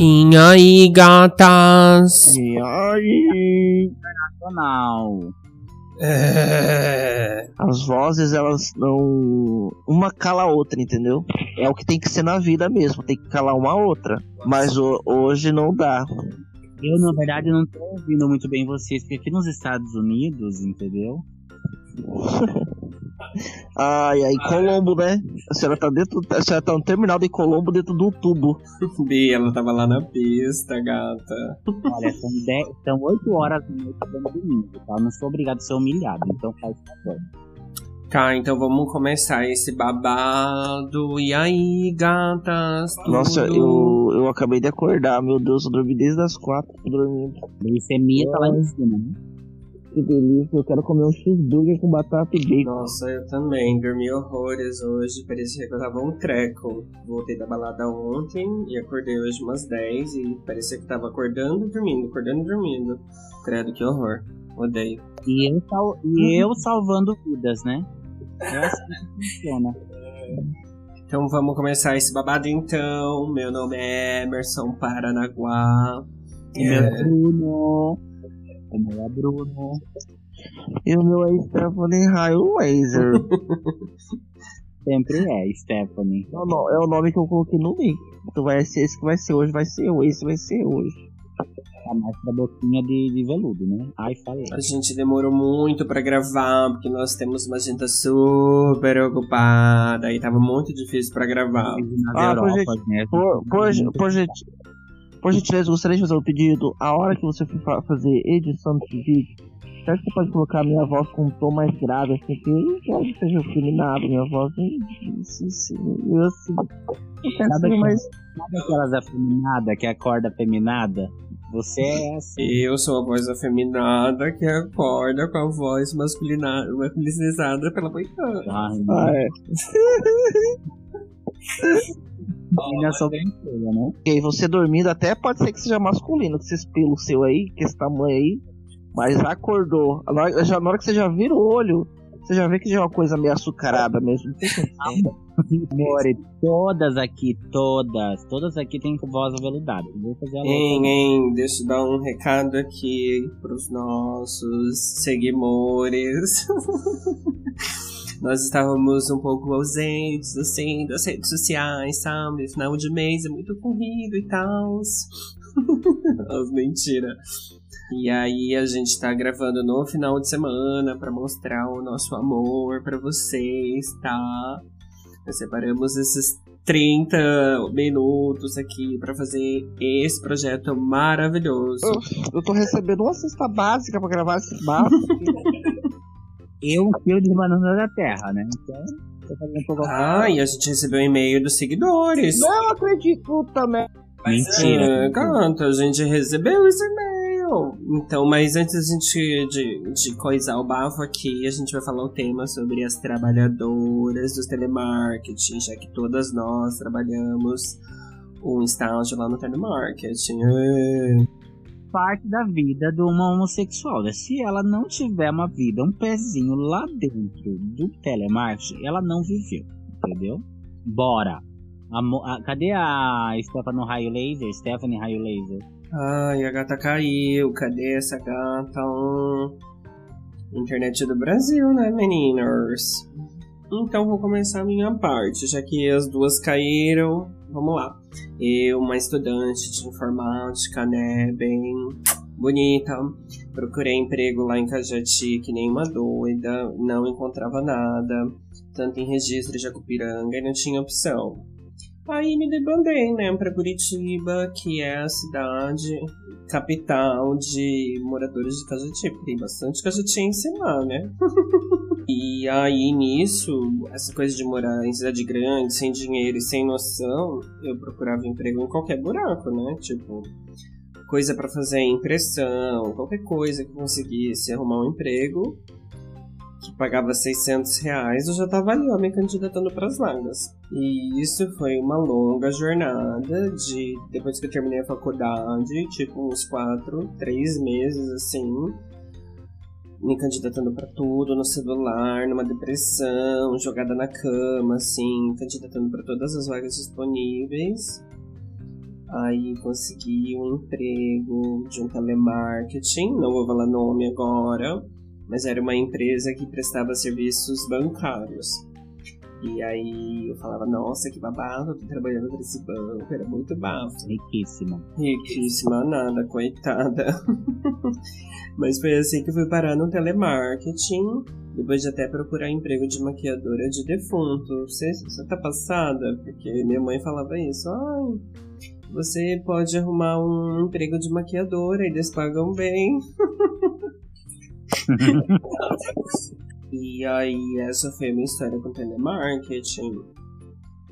E aí, gatas? E aí? Internacional. É... As vozes, elas não. Uma cala a outra, entendeu? É o que tem que ser na vida mesmo, tem que calar uma a outra. Mas o- hoje não dá. Eu, na verdade, não tô ouvindo muito bem vocês, porque aqui nos Estados Unidos, entendeu? Ai, ai, Colombo, né? A senhora tá dentro. A senhora tá no terminal de Colombo dentro do tubo. Bi, ela tava lá na pista, gata. Olha, são, 10, são 8 horas da noite dando domingo, tá? Eu não sou obrigado a ser humilhado, então faz favor. Tá, então vamos começar esse babado. E aí, gatas? Tudo? Nossa, eu, eu acabei de acordar, meu Deus, eu dormi desde as quatro tô dormindo. Glicemia tá lá em cima, né? Que delícia, eu quero comer um cheeseburger com batata e bacon. Nossa, eu também. Dormi horrores hoje. Parecia que eu tava um treco. Voltei da balada ontem e acordei hoje umas 10 e parecia que tava acordando e dormindo, acordando e dormindo. Credo, que horror. Odeio. E eu, sal- e eu salvando vidas, né? É assim que funciona. Então vamos começar esse babado então. Meu nome é Emerson Paranaguá. O meu é Bruno. O meu é Bruno. E o meu é Stephanie Highwazer. Sempre é, Stephanie. é, o no- é o nome que eu coloquei no link. Então vai ser esse que vai ser hoje, vai ser hoje, esse vai ser hoje. Tá mais pra boquinha de, de veludo, né? Ai, falei. A gente demorou muito pra gravar, porque nós temos uma agenda super ocupada e tava muito difícil pra gravar. Ah, por Europas, né? Por, por, por, gente- por gentileza, gostaria de fazer um pedido. A hora que você for fa- fazer edição desse vídeo, será que você pode colocar a minha voz com um tom mais grave, assim, que eu quero que seja afeminado, minha voz. Assim, assim, eu, assim, eu quero Nada mais. Sabe aquelas afeminadas que acorda afeminada? Você é assim. Eu sou a voz afeminada que acorda com a voz masculina, masculinizada pela. Ai, Ah, é. né? Ok, você dormindo até pode ser que seja masculino, que esse pelo seu aí, que esse tamanho aí, mas acordou. Na hora, já, na hora que você já vira o olho, você já vê que já é uma coisa meio açucarada mesmo. Amore, todas aqui, todas, todas aqui tem voz aveludada. Vou fazer a louca. Hein, hein, deixa eu dar um recado aqui pros nossos seguidores. Nós estávamos um pouco ausentes, assim, das redes sociais, sabe? Final de mês é muito corrido e tal. As mentiras. E aí a gente tá gravando no final de semana pra mostrar o nosso amor pra vocês, tá? Nós separamos esses 30 minutos aqui pra fazer esse projeto maravilhoso. Eu tô recebendo uma cesta básica pra gravar esse básico. Eu, um fio de banana da terra, né? Então, tô fazendo um pouco. Ah, e a gente recebeu um e-mail dos seguidores. Não acredito também. Mentira. Ah, Canta, a gente recebeu esse e-mail. Então, mas antes a gente de, de coisar o bafo aqui, a gente vai falar o tema sobre as trabalhadoras do telemarketing, já que todas nós trabalhamos um estágio lá no telemarketing. É. Parte da vida de uma homossexual, né? Se ela não tiver uma vida, um pezinho lá dentro do telemarketing, ela não viveu, entendeu? Bora. A a- cadê a Stephanie Raio Laser? Stephanie Raio Laser. Ai, a gata caiu. Cadê essa gata? Hum. Internet do Brasil, né, meninas? Então vou começar a minha parte, já que as duas caíram. Vamos lá. Eu, uma estudante de informática, né, bem bonita, procurei emprego lá em Cajati que nem uma doida, não encontrava nada, tanto em registro de Acupiranga e não tinha opção. Aí me debandei, né, pra Curitiba, que é a cidade capital de moradores de Cajati, porque tem bastante cajatiense lá, né? e aí nisso, essa coisa de morar em cidade grande, sem dinheiro e sem noção, eu procurava emprego em qualquer buraco, né? Tipo, coisa pra fazer impressão, qualquer coisa que conseguisse arrumar um emprego que pagava 600 reais, eu já tava ali, ó, me candidatando pras vagas. E isso foi uma longa jornada de, depois que eu terminei a faculdade, tipo uns 4, 3 meses, assim, me candidatando pra tudo, no celular, numa depressão, jogada na cama, assim, candidatando pra todas as vagas disponíveis. Aí consegui um emprego de um telemarketing, não vou falar nome agora, mas era uma empresa que prestava serviços bancários. E aí eu falava, nossa, que babado, tô trabalhando para esse banco, era muito bafo. Riquíssima. Riquíssima nada, coitada. Mas foi assim que eu fui parar no telemarketing, depois de até procurar emprego de maquiadora de defunto. Você, você tá passada? Porque minha mãe falava isso, ai, você pode arrumar um emprego de maquiadora, eles pagam bem. E aí, essa foi a minha história com telemarketing.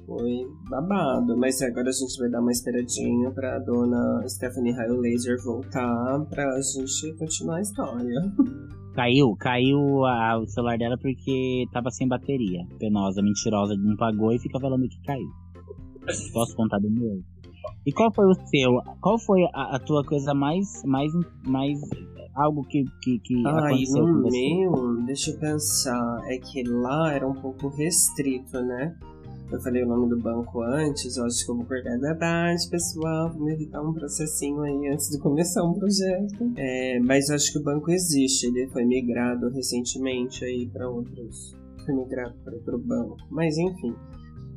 Foi babado, mas agora a gente vai dar uma esperadinha pra dona Stephanie Raio Laser voltar pra gente continuar a história. Caiu, caiu a- o celular dela porque tava sem bateria. Penosa, mentirosa, não pagou e fica falando que caiu. Posso contar do meu? E qual foi o seu? Qual foi a, a tua coisa mais, mais, mais algo que, que, que Ai, aconteceu com no você? meu, deixa eu pensar, é que lá era um pouco restrito, né? Eu falei o nome do banco antes, eu acho que eu vou cortar da tarde, pessoal, vou me evitar um processinho aí antes de começar um projeto. É, mas acho que o banco existe, ele foi migrado recentemente aí para outros. Foi migrado para outro banco. Mas enfim.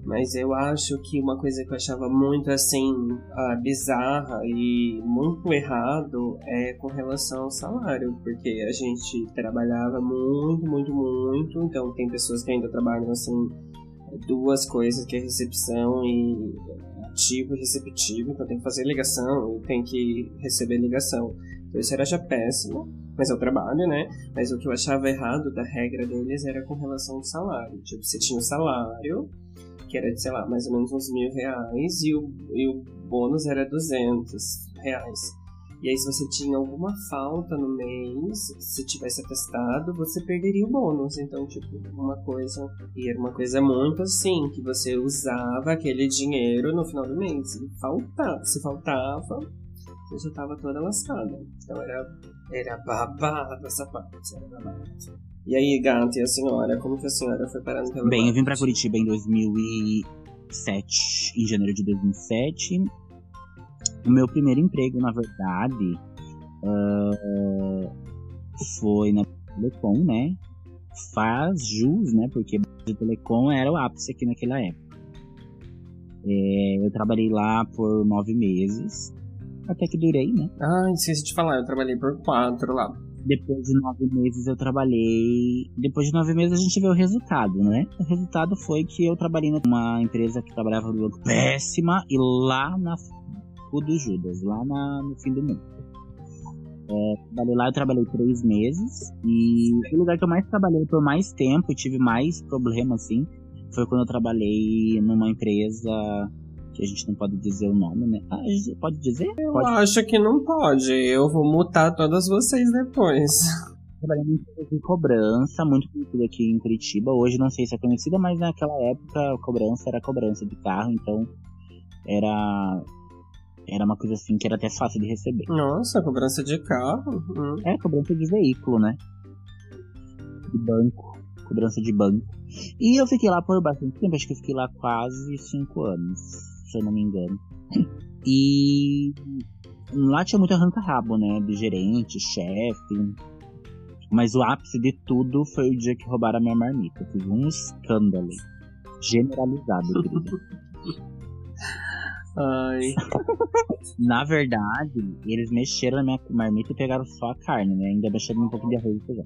Mas eu acho que uma coisa que eu achava muito assim ah, bizarra e muito errado é com relação ao salário, porque a gente trabalhava muito, muito, muito. Então tem pessoas que ainda trabalham assim duas coisas que é recepção e ativo e receptivo, então tem que fazer ligação e tem que receber ligação. Então isso era já péssimo, mas é o trabalho, né? Mas o que eu achava errado da regra deles era com relação ao salário. Tipo, você tinha o salário, que era de, sei lá, mais ou menos uns mil reais, e o, e o bônus era 200 reais. E aí, se você tinha alguma falta no mês, se tivesse atestado, você perderia o bônus. Então, tipo, uma coisa. E era uma coisa muito assim, que você usava aquele dinheiro no final do mês. E faltava. Se faltava, você já tava toda lascada. Então era, era babado essa parte. Era babado. E aí, gata, e a senhora? Como que a senhora foi parar no telemarketing? Bem, eu vim pra Curitiba em 2007, em janeiro de 2007. O meu primeiro emprego, na verdade, ah, foi na Telecom, né? Faz jus, né? Porque a Telecom era o ápice aqui naquela época. É, eu trabalhei lá por nove meses, até que durei, né? Ah, esqueci de falar, eu trabalhei por quatro lá. Depois de nove meses eu trabalhei. Depois de nove meses a gente vê o resultado, né? O resultado foi que eu trabalhei numa empresa que trabalhava no banco péssima e lá na Rua do Judas, lá na- no fim do mundo. É, trabalhei lá, eu trabalhei três meses e o lugar que eu mais trabalhei por mais tempo e tive mais problema assim foi quando eu trabalhei numa empresa que a gente não pode dizer o nome, né? Ah, a gente pode dizer? Eu Pode acho que não pode. Eu vou mutar todas vocês depois. empresa de cobrança, muito conhecida aqui em Curitiba. Hoje não sei se é conhecida, mas naquela época a cobrança era cobrança de carro, então era era uma coisa assim que era até fácil de receber. Nossa, cobrança de carro. Hum. É cobrança de veículo, né? De banco, cobrança de banco. E eu fiquei lá por bastante tempo, acho que eu fiquei lá quase cinco anos, se eu não me engano. E lá tinha muito arranca-rabo, né? De gerente, chefe. Mas o ápice de tudo foi o dia que roubaram a minha marmita. Fiz um escândalo generalizado, querida. Ai. Na verdade, eles mexeram na minha marmita e pegaram só a carne, né? Ainda mexeram um pouco de arroz e feijão.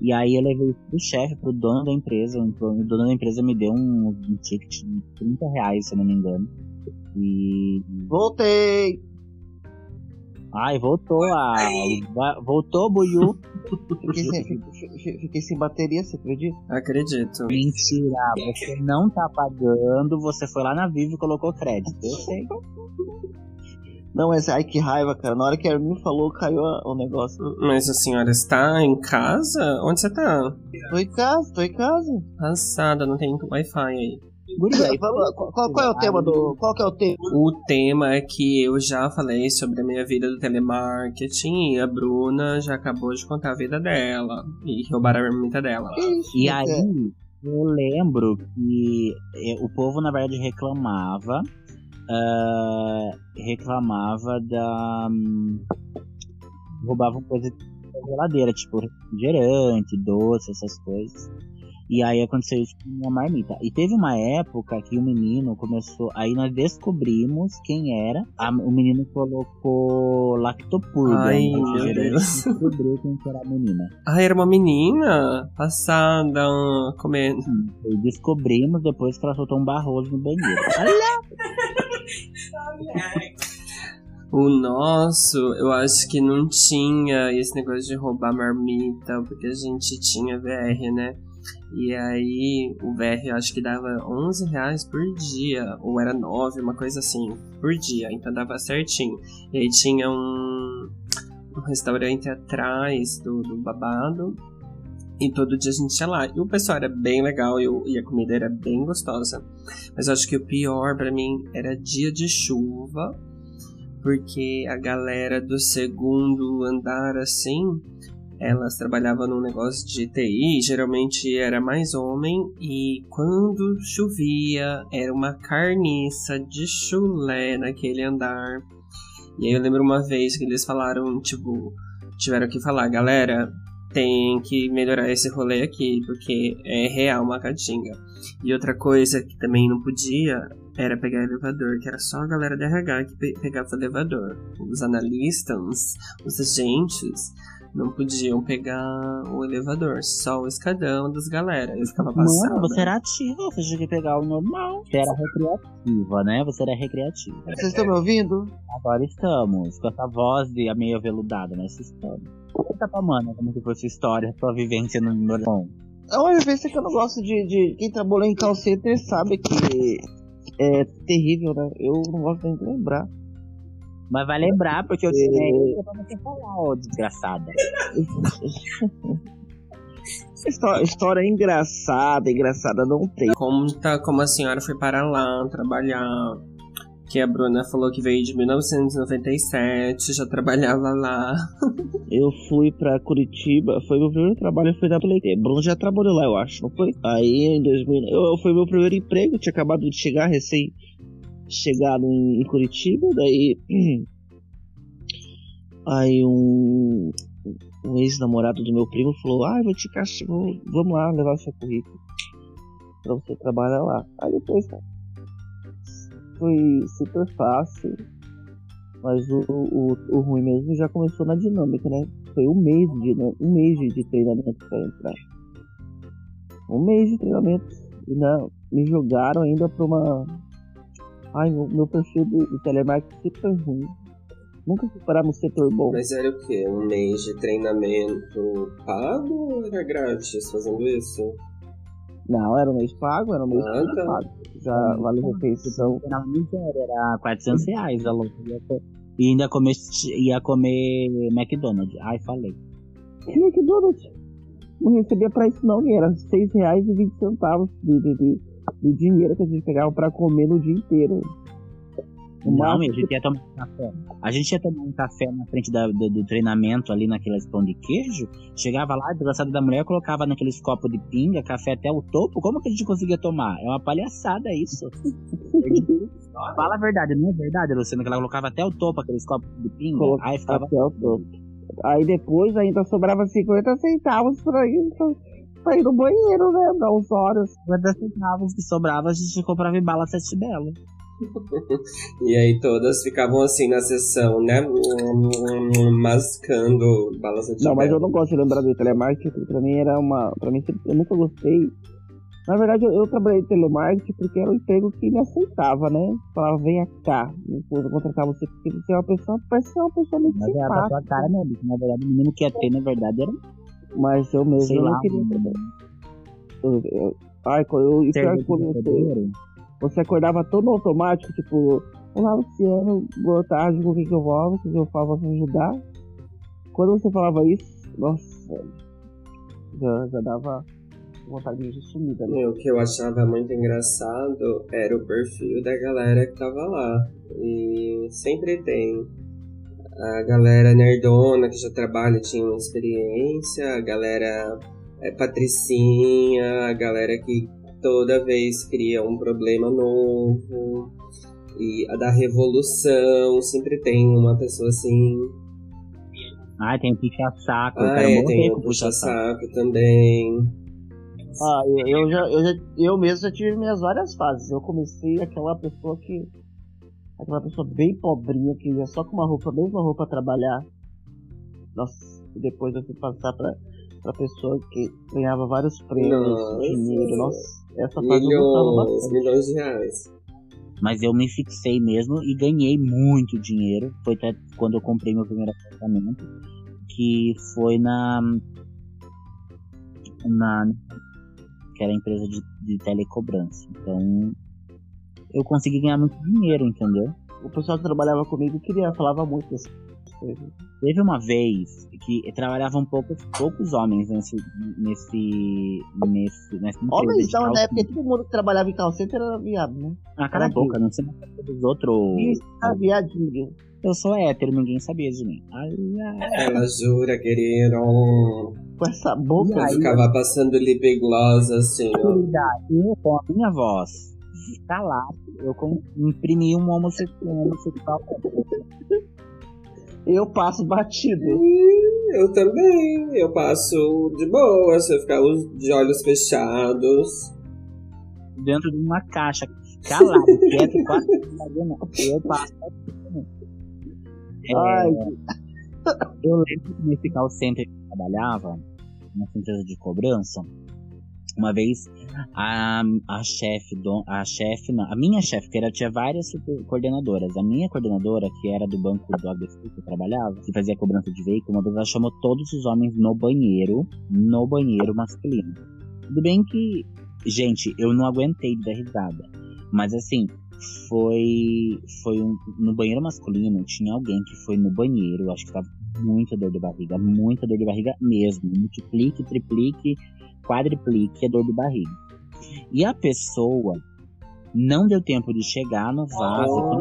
E aí eu levei pro chefe, pro dono da empresa. O dono da empresa me deu um, um ticket de 30 reais, se eu não me engano. E. Voltei! Ai, voltou a. Voltou, Buiu. Fiquei sem, fi- fi- fiquei sem bateria, você acredita? Acredito. Mentira, você não tá pagando, você foi lá na Vivo e colocou crédito. Eu sei. Não, mas ai que raiva, cara. Na hora que a Armin falou, caiu o negócio. Mas a senhora está em casa? Onde você tá? Tô em casa, tô em casa. Passada, não tem Wi-Fi aí. Aí qual, qual- é o tema do. Qual que é o tema? O tema é que eu já falei sobre a minha vida do telemarketing e a Bruna já acabou de contar a vida dela e roubaram a marmita dela. Isso, E aí, eu lembro que o povo, na verdade, reclamava uh, reclamava da. Um, roubavam coisa da geladeira, tipo refrigerante, doce, essas coisas. E aí aconteceu isso com uma marmita. E teve uma época que o menino começou. Aí nós descobrimos quem era. A, o menino colocou lactopurga. Ai, meu Deus. Descobriu quem era a menina. Ah, era uma menina passada comendo. E descobrimos depois que ela soltou um barroso no banheiro. Olha! O nosso, eu acho que não tinha esse negócio de roubar marmita, porque a gente tinha VR, né? E aí o VR acho que dava 11 reais por dia, ou era 9, uma coisa assim, por dia, então dava certinho. E aí tinha um, um restaurante atrás do, do babado, e todo dia a gente ia lá. E o pessoal era bem legal e, e a comida era bem gostosa. Mas acho que o pior para mim era dia de chuva, porque a galera do segundo andar assim elas trabalhavam num negócio de TI, geralmente era mais homem, e quando chovia era uma carniça de chulé naquele andar. E aí eu lembro uma vez que eles falaram, tipo, tiveram que falar, galera, tem que melhorar esse rolê aqui, porque é real uma catinga. E outra coisa que também não podia era pegar elevador, que era só a galera da RH que pe pegava o elevador. Os analistas, os agentes, não podiam pegar o elevador, só o escadão das galera. Eu ficava passando. Mano, você era ativa, você tinha que pegar o normal. Você era recreativa, né? Você era recreativa. Vocês estão me ouvindo? Agora estamos, com essa voz de meio aveludada, mas estamos. Conta pra mano como que foi sua história, sua vivência no Norão. É uma vivência que eu não gosto de, de. Quem trabalhou em call center sabe que é terrível, né? Eu não gosto nem de lembrar. Mas vai lembrar, porque eu é... pra você falar, ó, desgraçada. história, história engraçada, engraçada não tem. Como, tá, como a senhora foi para lá trabalhar, que a Bruna falou que veio de 1997, já trabalhava lá. eu fui pra Curitiba, foi meu primeiro trabalho, foi da Play. Bruna já trabalhou lá, eu acho, não foi? Aí em 2000, eu, foi meu primeiro emprego, tinha acabado de chegar recém chegado em, Curitiba, daí. Aí um, um ex-namorado do meu primo falou: Ah, vou te castigar, vamos lá levar seu currículo pra você trabalhar lá. Aí depois foi super fácil, mas o, o, o ruim mesmo já começou na dinâmica, né? Foi um mês de, um mês de treinamento para entrar. Um mês de treinamento. E não, me jogaram ainda pra uma Ai, meu, meu perfil do, do telemarketing sempre foi ruim. Nunca fui parar no setor bom. Mas era o quê? Um mês de treinamento pago ou era grátis fazendo isso? Não, era um mês pago, era um mês ah, tá. pago. Já hum, vale refeição. Era 400 reais a louca. E ainda comer, ia comer McDonald's. Ai, falei. Que McDonald's? Não recebia pra isso não, era 6 reais e 20 centavos de, de, de do dinheiro que a gente pegava para comer no dia inteiro. não, a gente ia tomar um café. A gente ia tomar um café na frente da, do, do, treinamento ali naqueles pão de queijo. Chegava lá, desgraçada da mulher colocava naqueles copos de pinga, café até o topo. Como que a gente conseguia tomar? É uma palhaçada isso. Fala a verdade, não é verdade, Luciano? Que ela colocava até o topo aqueles copos de pinga. Colocava aí ficava. Até o topo. Aí depois ainda sobrava 50 centavos pra isso pra ir no banheiro, né? Dar uns horas. 50 centavos que sobrava, a gente comprava em bala sete belo. e aí todas ficavam assim na sessão, né? Mascando balas de Não, mas eu não gosto de lembrar do telemarketing, porque pra mim era uma. Pra mim eu nunca gostei. Na verdade, eu, eu trabalhei em telemarketing porque era um emprego que me aceitava, né? Falava, venha cá. Depois eu contratar você porque você é uma pessoa, parece ser uma pessoa muito Mas simpática. Mas é pra sua cara, né, Na verdade, o menino que ia ter, na verdade, era mas eu mesmo Sei não lá, queria também. Eu, eu, ai, eu, e pior que quando você, você acordava todo automático, tipo, Olá Luciano, boa tarde, com o que, que eu vou, o que, que eu falo pra ajudar. Quando você falava isso, nossa, já, já dava vontade de sumida. Né? O que eu achava muito engraçado era o perfil da galera que tava lá. E sempre tem a galera nerdona que já trabalha tinha uma experiência, a galera é, patricinha, a galera que toda vez cria um problema novo. E a da Revolução, sempre tem uma pessoa assim. Ah, tem puxa-saco. Ah, é, tem o puxa-saco também. Ah, eu já, eu já, eu mesmo já tive minhas várias fases. Eu comecei aquela pessoa que. Aquela pessoa bem pobrinha que ia só com uma roupa, a mesma roupa trabalhar. Nossa, e depois eu fui passar pra, pra pessoa que ganhava vários prêmios, Nossa. dinheiro. Nossa, essa fase milhões, milhões de reais. Mas eu me fixei mesmo e ganhei muito dinheiro. Foi até quando eu comprei meu primeiro apartamento. Que foi na. Na. Que era a empresa de, de telecobrança. Então. Eu consegui ganhar muito dinheiro, entendeu? O pessoal que trabalhava comigo queria, falava muito desse Teve uma vez que trabalhavam poucos, poucos homens nesse. nesse. nesse. nessa Homens não, né? Porque todo mundo que trabalhava em call center era viado, né? Ah, cala a boca, não sei dos outros. Isso, viadinho. Eu sou hétero, ninguém sabia de mim. Ai, ai. Ela jura, querido. Com essa boca. Eu ficava passando lip gloss assim, ó. Com a minha voz calado, eu imprimi um homossexual. Eu passo batido. Eu também. Eu passo de boa, se eu ficar de olhos fechados. Dentro de uma caixa, calado, quieto, quase Eu passo batido. É, Ai. Eu lembro que nesse call center que eu trabalhava, nessa empresa de cobrança, uma vez a, a chefe, a chefe, a minha chefe, que era, tinha várias coordenadoras. A minha coordenadora, que era do banco do ABC que eu trabalhava, que fazia cobrança de veículo, uma vez ela chamou todos os homens no banheiro, no banheiro masculino. Tudo bem que, gente, eu não aguentei de dar risada. Mas assim, foi foi um, no banheiro masculino tinha alguém que foi no banheiro acho que tava muita dor de barriga muita dor de barriga mesmo multiplique triplique quadriplique a dor de barriga. E a pessoa não deu tempo de chegar no vaso,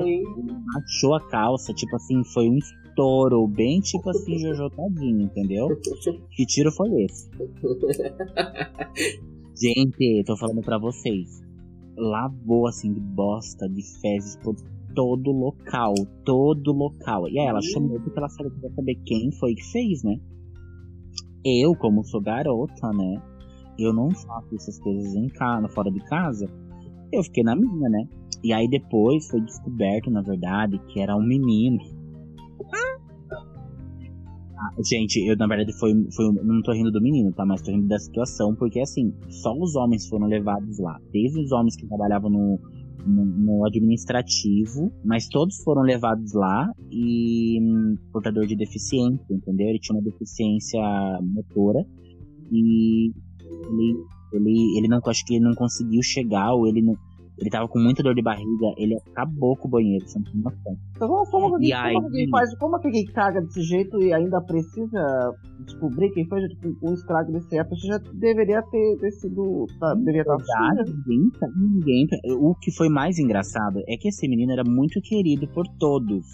achou a calça, tipo assim, foi um estouro, bem tipo assim, Jojo tadinho, entendeu? Que tiro foi esse? Gente, tô falando pra vocês. Lavou assim de bosta, de fezes por todo local, todo local. E aí ela chamou porque ela sabia saber quem foi que fez, né? Eu, como sou garota, né? Eu não faço essas coisas em casa, fora de casa, eu fiquei na minha, né? E aí depois foi descoberto, na verdade, que era um menino. Ah, gente, eu na verdade foi, foi. Não tô rindo do menino, tá? Mas tô rindo da situação, porque assim, só os homens foram levados lá. Teve os homens que trabalhavam no, no, no administrativo, mas todos foram levados lá e hum, portador de deficiência, entendeu? Ele tinha uma deficiência motora e ele, ele, ele não, acho que ele não conseguiu chegar, ou ele não, ele tava com muita dor de barriga, ele acabou com o banheiro, você não tem noção. Então, como, como, e como, aí, como, faz, como é que caga desse jeito e ainda precisa descobrir quem foi um estrago desse? Você já deveria ter, ter sido. Tá, deveria estar Verdade, ninguém, ninguém. O que foi mais engraçado é que esse menino era muito querido por todos.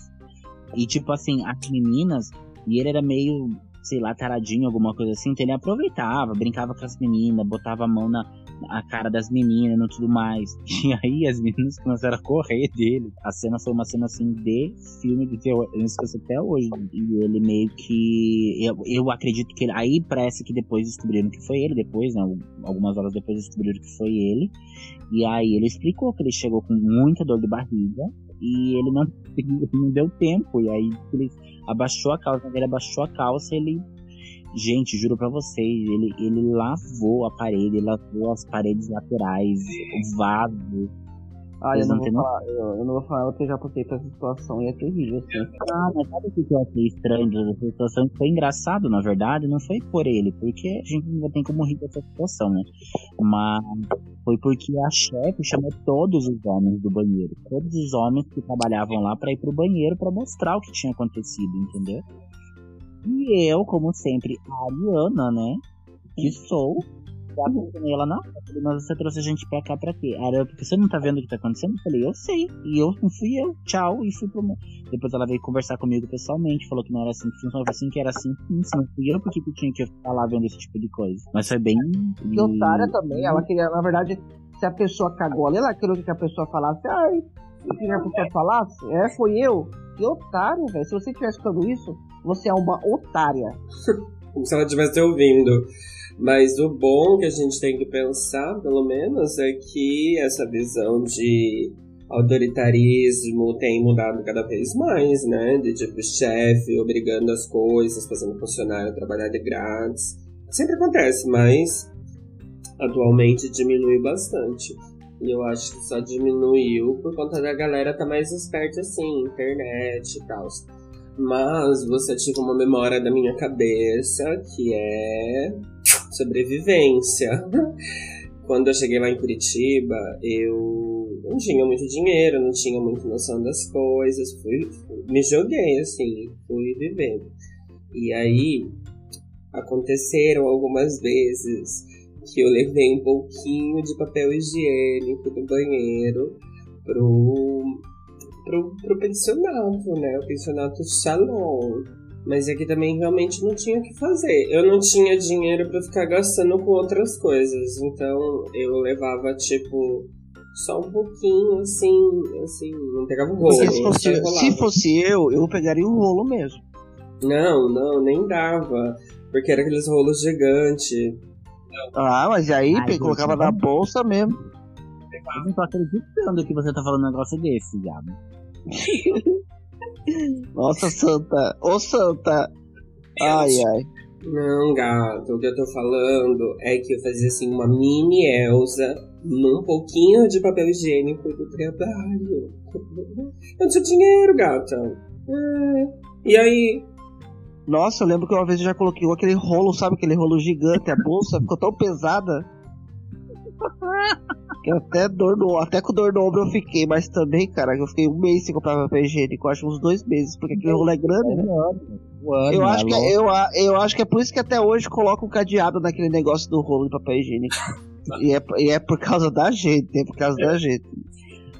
E tipo assim, as meninas, e ele era meio sei lá, taradinho, alguma coisa assim, então ele aproveitava, brincava com as meninas, botava a mão na cara das meninas e tudo mais. E aí as meninas começaram a correr dele. A cena foi uma cena assim de filme de terror, eu esqueço até hoje. E ele meio que. Eu, eu acredito que ele. Aí parece que depois descobriram que foi ele, depois, né? Algumas horas depois descobriram que foi ele. E aí ele explicou que ele chegou com muita dor de barriga e ele não, não deu tempo. E aí ele abaixou a calça, ele abaixou a calça, ele. Gente, juro pra vocês, ele, ele lavou a parede, ele lavou as paredes laterais, o vaso. Ah, eu não, vou falar, eu, eu, não vou falar porque eu já passei por essa situação e é terrível, assim. Ah, mas sabe o que eu achei estranho dessa situação? Foi engraçado, na verdade, não foi por ele, porque a gente ainda tem como rir dessa situação, né? Mas foi porque a chefe chamou todos os homens do banheiro. Todos os homens que trabalhavam lá para ir pro banheiro para mostrar o que tinha acontecido, entendeu? E eu, como sempre, a Ariana, né? Que sou, mencionei ela, não, mas você trouxe a gente pra cá pra quê? Era porque você não tá vendo o que tá acontecendo? Eu falei, eu sei. E eu não fui eu, tchau, e fui pro. Depois ela veio conversar comigo pessoalmente, falou que não era assim que funcionava, assim que era assim, sim, não fui eu, porque que tinha que ficar lá vendo esse tipo de coisa. Mas foi bem. E otária também, ela queria, na verdade, se a pessoa cagou ali, ela queria que a pessoa falasse, ai, Eu queria que a pessoa falasse. É, foi eu. Que otário, velho. Se você tivesse escutando isso, você é uma otária. Como se ela estivesse ouvindo. Mas o bom que a gente tem que pensar, pelo menos, é que essa visão de autoritarismo tem mudado cada vez mais, né? De tipo chefe obrigando as coisas, fazendo funcionário trabalhar de grátis. Sempre acontece, mas atualmente diminui bastante. E eu acho que só diminuiu por conta da galera tá mais esperta assim, internet e tal. Mas você ativa uma memória da minha cabeça que é sobrevivência. Quando eu cheguei lá em Curitiba, eu não tinha muito dinheiro, não tinha muita noção das coisas, fui, me joguei assim, fui vivendo. E aí aconteceram algumas vezes que eu levei um pouquinho de papel higiênico do banheiro pro, pro, pro pensionato, né? O pensionato Shalom. Mas aqui também realmente não tinha o que fazer. Eu não tinha dinheiro para ficar gastando com outras coisas. Então eu levava, tipo, só um pouquinho, assim, assim, não pegava o rolo. se fosse, se fosse eu, eu pegaria o rolo mesmo. Não, não, nem dava. Porque era aqueles rolos gigantes. Ah, mas aí Ai, colocava na bolsa mesmo. Eu não tô acreditando que você tá falando um negócio desse, viado. Nossa, Santa. Ô, Santa. Ai, ai. Não, gato. O que eu tô falando é que eu fazia assim uma mini Elsa num pouquinho de papel higiênico do trabalho. Eu tinha dinheiro, gata. É. E aí? Nossa, eu lembro que uma vez eu já coloquei aquele rolo, sabe? Aquele rolo gigante, a bolsa ficou tão pesada. Que até, dor no, até com dor no ombro eu fiquei, mas também, cara, eu fiquei um mês sem comprar papel higiênico, acho uns dois meses, porque aquele rolo é grande, né? Eu acho, que, é, eu, eu acho que é por isso que até hoje coloca um cadeado naquele negócio do rolo de papel higiênico. e, é, e é por causa da gente, é por causa da gente.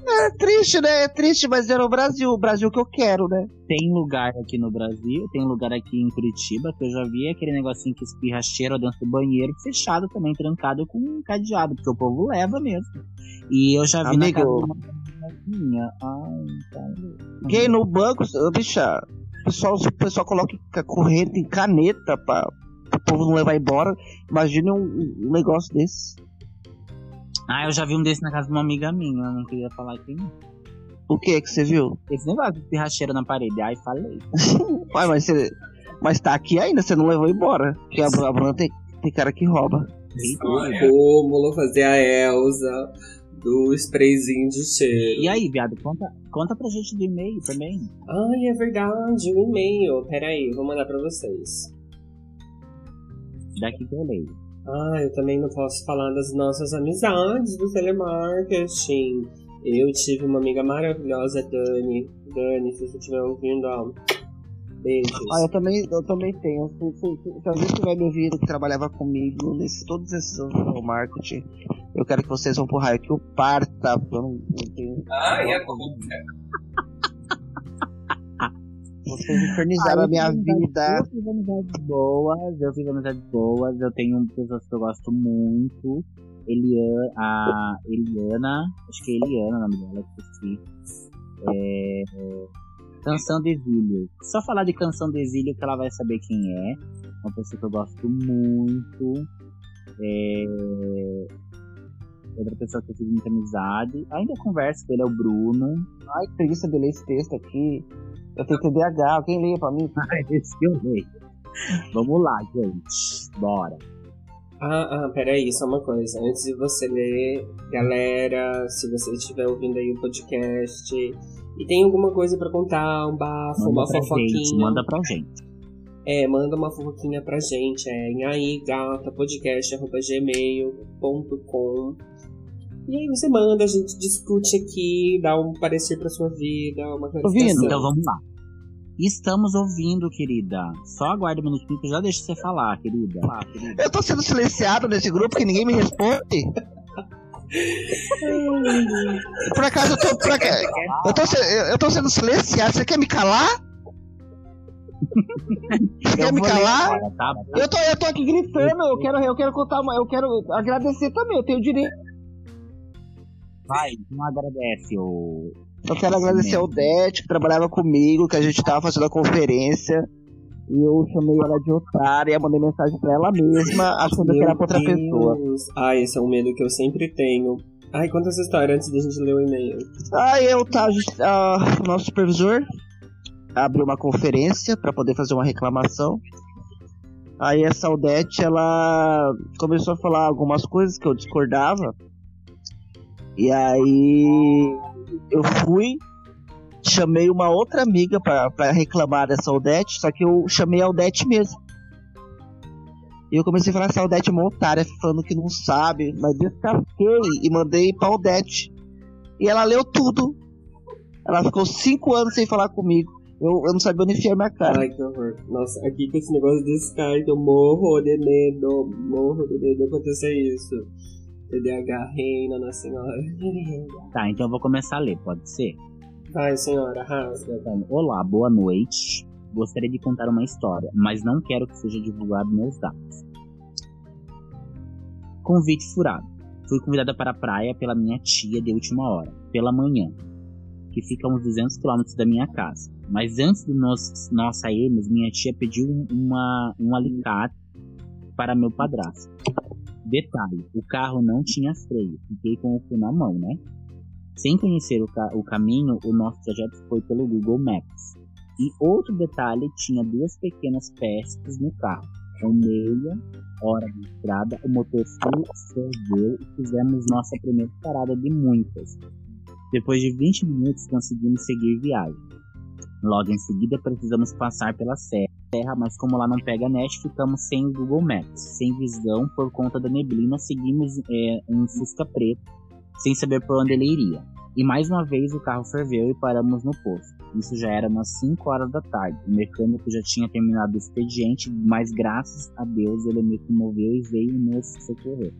É triste, né? É triste, mas é no Brasil, o Brasil que eu quero, né? Tem lugar aqui no Brasil, tem lugar aqui em Curitiba que eu já vi aquele negocinho que espirra cheiro dentro do banheiro, fechado também, trancado com um cadeado, porque o povo leva mesmo. E eu já vi Amigo, na casa minha. Ai, tá... Gay no banco, bicha, o pessoal, o pessoal coloca corrente em caneta pra, o povo não levar embora. Imagine um, um negócio desse. Ah, eu já vi um desse na casa de uma amiga minha, eu não queria falar aqui. O que que você viu? Esse negócio de pirracheira na parede, aí falei. Ué, mas você. Mas tá aqui ainda, você não levou embora. Porque a, a Bruna tem, tem cara que rouba. Como fazer a Elsa do sprayzinho de cheiro. E aí, viado, conta, conta pra gente do e-mail também. Ai, é verdade, o e-mail. Pera aí, vou mandar pra vocês. Daqui que eu leio. Ah, eu também não posso falar das nossas amizades do telemarketing. Eu tive uma amiga maravilhosa, Dani. Dani, se você estiver ouvindo, ó. Beijos. Ah, eu também, eu também tenho. Se, se, se, se alguém estiver me ouvindo que trabalhava comigo nesse, todos esses anos do marketing, eu quero que vocês vão pro raio que o parta. Eu não, não tenho. Ah, é como vocês infernizaram a minha vida. Eu fiz amizades boas, eu fiz amizades boas, eu tenho pessoas que eu gosto muito. Eliana, a Eliana, acho que é Eliana o nome dela, esqueci. É, Canção de Exílio. Só falar de Canção de Exílio que ela vai saber quem é. Uma pessoa que eu gosto muito. É, outra pessoa que eu fiz muita amizade. Ainda converso com ele, é o Bruno. Ai, que preguiça de ler esse texto aqui. Eu tenho TDAH, alguém leia pra mim? Ah, esse que eu leio. Vamos lá, gente. Bora. Ah, ah, peraí, só uma coisa. Antes de você ler, galera, se você estiver ouvindo aí o podcast e tem alguma coisa para contar, um bafo, uma fofoquinha. Gente, manda pra gente. É, manda uma fofoquinha pra gente. É em aí, gata, podcast, gmail.com. E aí você manda, a gente discute aqui, dá um parecer pra sua vida, uma clarificação. Então vamos lá. Estamos ouvindo, querida. Só aguarde um minutinho que eu já deixo você falar, querida. Querida. Eu tô sendo silenciado nesse grupo que ninguém me responde. por acaso eu tô. Por acaso, eu, tô eu tô sendo silenciado. Você quer me calar? Você quer me calar? Agora, tá eu, tô, eu tô aqui gritando, eu quero, eu quero contar uma. Eu quero agradecer também, eu tenho direito. Vai, não agradece, ô. Eu quero agradecer ao Det, que trabalhava comigo, que a gente tava fazendo a conferência. E eu chamei ela de otária, mandei mensagem pra ela mesma, achando que era pra outra Deus. pessoa. Ai, esse é um medo que eu sempre tenho. Ai, conta essa história antes da gente ler o e-mail. Aí eu, tá, o nosso supervisor abriu uma conferência pra poder fazer uma reclamação. Aí a Saudete, ela começou a falar algumas coisas que eu discordava. E aí eu fui, chamei uma outra amiga pra reclamar dessa Odete, só que eu chamei a Odete mesmo. E eu comecei a falar essa Odete é falando que não sabe, mas descasquei e mandei pra Odete. E ela leu tudo. Ela ficou cinco anos sem falar comigo. Eu, eu não sabia onde enfiar minha cara. Ai, que horror. Nossa, aqui com esse negócio de Skype, eu morro de medo, morro de medo acontecer isso. TDAH reina na senhora. Tá, então eu vou começar a ler, pode ser? Vai, senhora, rasga. Então, olá, boa noite. Gostaria de contar uma história, mas não quero que seja divulgado meus dados. Convite furado. Fui convidada para a praia pela minha tia de última hora, pela manhã, que fica a uns 200 quilômetros da minha casa. Mas antes de nós, nós sairmos, minha tia pediu um- uma, um alicate para meu padrasto. Detalhe, o carro não tinha freio, fiquei com o fio na mão, né? Sem conhecer o, ca- o caminho, o nosso trajeto foi pelo Google Maps. E outro detalhe, tinha duas pequenas pestes no carro. Com meia hora de estrada, o motor se ferveu e fizemos nossa primeira parada de muitas. Depois de 20 minutos, conseguimos seguir viagem. Logo em seguida, precisamos passar pela serra, mas como lá não pega net, ficamos sem Google Maps, sem visão por conta da neblina, seguimos é, um Fusca preto, sem saber por onde ele iria. E mais uma vez o carro ferveu e paramos no posto. Isso já era umas 5 horas da tarde. O mecânico já tinha terminado o expediente, mas graças a Deus ele me comoveu e veio nos socorrer.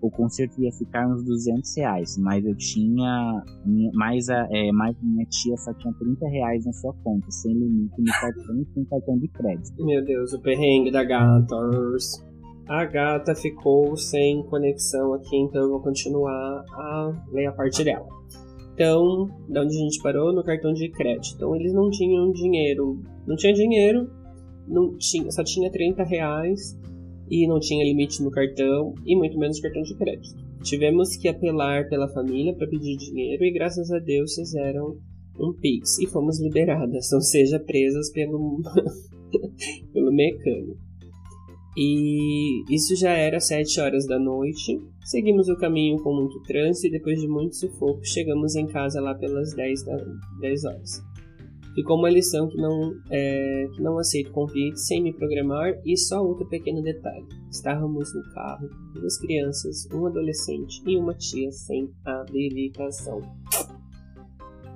O conserto ia ficar uns 200 reais, mas eu tinha. Mais a, é, mais minha tia só tinha 30 reais na sua conta, sem limite no cartão e sem cartão de crédito. Meu Deus, o perrengue da gatas. A gata ficou sem conexão aqui, então eu vou continuar a ler a parte dela. Então, de onde a gente parou? No cartão de crédito. Então, eles não tinham dinheiro. Não tinha dinheiro, não tinha, só tinha 30 reais e não tinha limite no cartão e muito menos cartão de crédito. Tivemos que apelar pela família para pedir dinheiro e graças a Deus fizeram um pix e fomos liberadas, ou seja, presas pelo pelo mecânico. E isso já era 7 horas da noite. Seguimos o caminho com muito trânsito e depois de muito sufoco chegamos em casa lá pelas 10, da, 10 horas. Ficou uma lição que não, é, que não aceito convite sem me programar e só outro pequeno detalhe. Estávamos no carro, duas crianças, um adolescente e uma tia sem habilitação.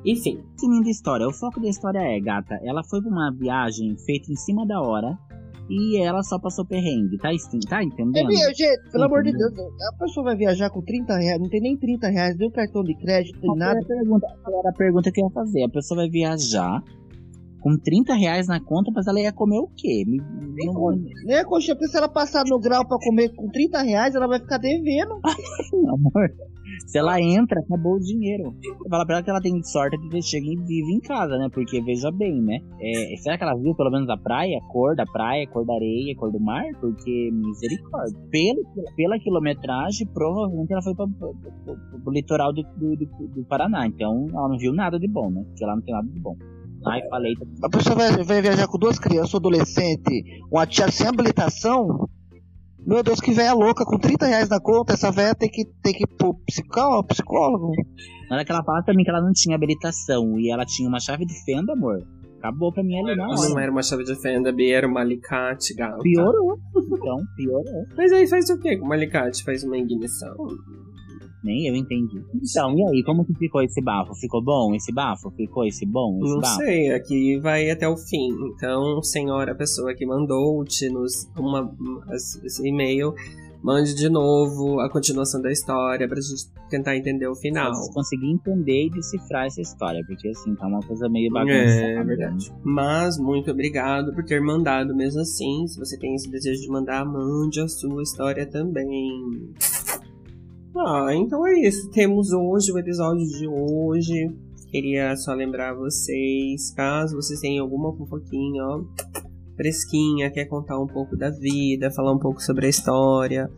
Enfim, Resumindo a história, o foco da história é, gata, ela foi pra uma viagem feita em cima da hora e ela só passou perrengue, tá, tá É, entendendo? minha gente, pelo amor de? Deus, a pessoa vai viajar com 30 reais, não tem nem 30 reais, nem o cartão de crédito, nem nada. era a pergunta, era a pergunta que eu ia fazer. A pessoa vai viajar com 30 reais na conta, mas ela ia comer o quê? Me- não vou- Nem a coxinha, porque se ela passar no grau pra comer com 30 reais, ela vai ficar devendo. Meu amor. Se ela entra, acabou o dinheiro. Fala pra ela que ela tem sorte de ter chega e vive em casa, né? Porque veja bem, né? É, será que ela viu pelo menos a praia? A cor da praia, cor da areia, cor do mar? Porque misericórdia. Pelo, pela quilometragem, provavelmente ela foi pra, pro, pro- litoral do, do, do- Paraná. Então ela não viu nada de bom, né? Porque lá não tem nada de bom. Ai, falei. A pessoa vai, vai viajar com duas crianças, um adolescente, uma tia sem habilitação. Meu Deus, que velha louca, com 30 reais na conta, essa velha tem que, tem que ir pro psicólogo, psicólogo. Na hora que ela fala também que ela não tinha habilitação e ela tinha uma chave de fenda, amor. Acabou pra mim ali na não hora. era uma chave de fenda, Bia, era uma alicate, gata. Piorou. Então, piorou. Mas aí faz o quê? Com uma alicate faz uma ignição. Nem eu entendi. Então, e aí, como que ficou esse bafo? Ficou bom esse bafo? Ficou esse bom esse Não bafo? sei, aqui vai até o fim. Então, senhora, a pessoa que mandou-te nos uma, esse e-mail, mande de novo a continuação da história pra gente tentar entender o final. Conseguir entender e decifrar essa história, porque assim, tá uma coisa meio bagunçada. É verdade. Mas muito obrigado por ter mandado mesmo assim. Se você tem esse desejo de mandar, mande a sua história também. Ah, então é isso. Temos hoje o episódio de hoje. Queria só lembrar vocês, caso vocês tenham alguma fofoquinha, ó, fresquinha, quer contar um pouco da vida, falar um pouco sobre a história,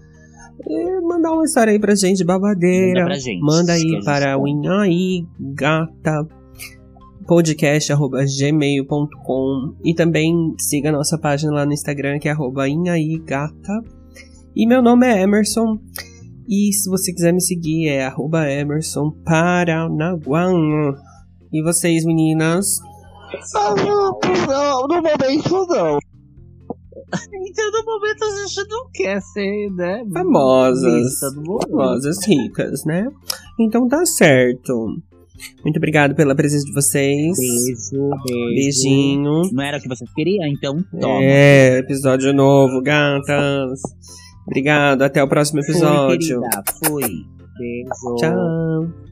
e mandar uma história aí pra gente, babadeira. Manda pra gente, Manda aí para o. Inhaí Gata podcast.gmail.com e também siga a nossa página lá no Instagram que é arroba Inhaigata. E meu nome é Emerson. E se você quiser me seguir é arroba Emerson Paranaguá. E vocês, meninas? Ah, não, não, no momento não. Então, no momento, a gente não quer ser, né? Famosas. Famosas ricas, né? Então tá certo. Muito obrigado pela presença de vocês. Beijo, beijo. Beijinho. Não era o que vocês queriam? Então, toma. É, episódio novo, gatas. Obrigado, até o próximo episódio. querida. Fui. Beijo. Tchau.